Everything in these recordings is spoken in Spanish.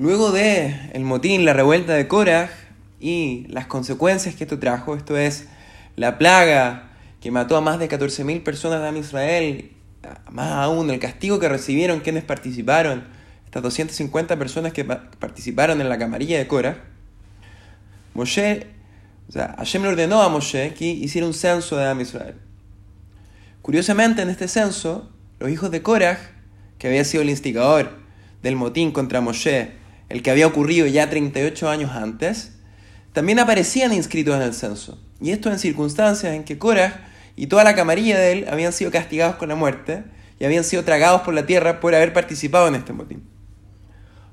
Luego de el motín, la revuelta de Korah y las consecuencias que esto trajo, esto es la plaga que mató a más de 14.000 personas de Israel, más aún el castigo que recibieron quienes participaron, estas 250 personas que participaron en la camarilla de Korah, Moshe, o sea, Hashem le ordenó a Moshe que hiciera un censo de Am Israel. Curiosamente, en este censo, los hijos de Korah, que había sido el instigador del motín contra Moshe, el que había ocurrido ya 38 años antes, también aparecían inscritos en el censo. Y esto en circunstancias en que Korah y toda la camarilla de él habían sido castigados con la muerte y habían sido tragados por la tierra por haber participado en este motín.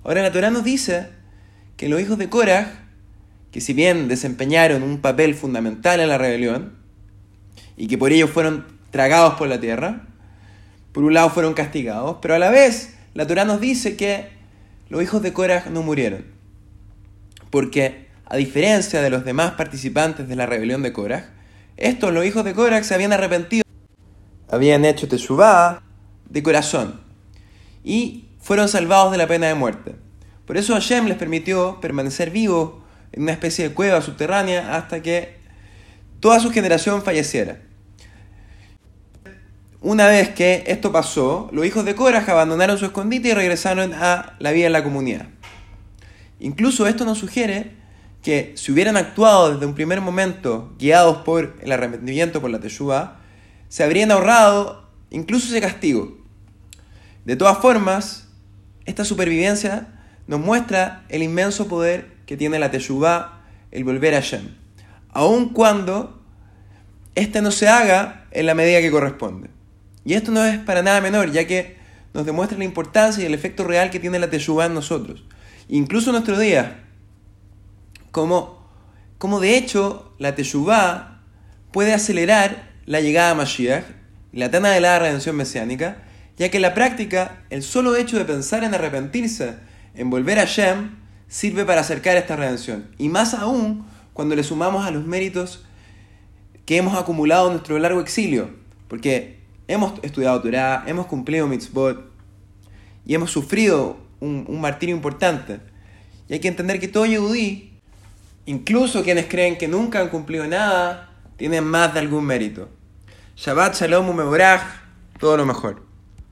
Ahora la Torah nos dice que los hijos de Korah, que si bien desempeñaron un papel fundamental en la rebelión, y que por ello fueron tragados por la tierra, por un lado fueron castigados, pero a la vez la Torah nos dice que los hijos de Korah no murieron, porque a diferencia de los demás participantes de la rebelión de Korah, estos, los hijos de Korah, se habían arrepentido, habían hecho teshuvah de corazón y fueron salvados de la pena de muerte. Por eso Hashem les permitió permanecer vivos en una especie de cueva subterránea hasta que toda su generación falleciera. Una vez que esto pasó, los hijos de Korah abandonaron su escondite y regresaron a la vida en la comunidad. Incluso esto nos sugiere que si hubieran actuado desde un primer momento guiados por el arrepentimiento por la Teshuvah, se habrían ahorrado incluso ese castigo. De todas formas, esta supervivencia nos muestra el inmenso poder que tiene la Teshuvah, el volver a Shem, aun cuando este no se haga en la medida que corresponde. Y esto no es para nada menor, ya que nos demuestra la importancia y el efecto real que tiene la Teshuvah en nosotros. Incluso en nuestro día, como, como de hecho la Teshuvah puede acelerar la llegada a Mashiach, la tan la redención mesiánica, ya que en la práctica el solo hecho de pensar en arrepentirse, en volver a Shem, sirve para acercar esta redención. Y más aún cuando le sumamos a los méritos que hemos acumulado en nuestro largo exilio, porque hemos estudiado Torah, hemos cumplido mitzvot y hemos sufrido un, martirio importante. Y hay que entender que todo yehudí Incluso quienes creen que nunca han cumplido nada, tienen más de algún mérito. Shabbat Shalom Umeborach, todo lo mejor.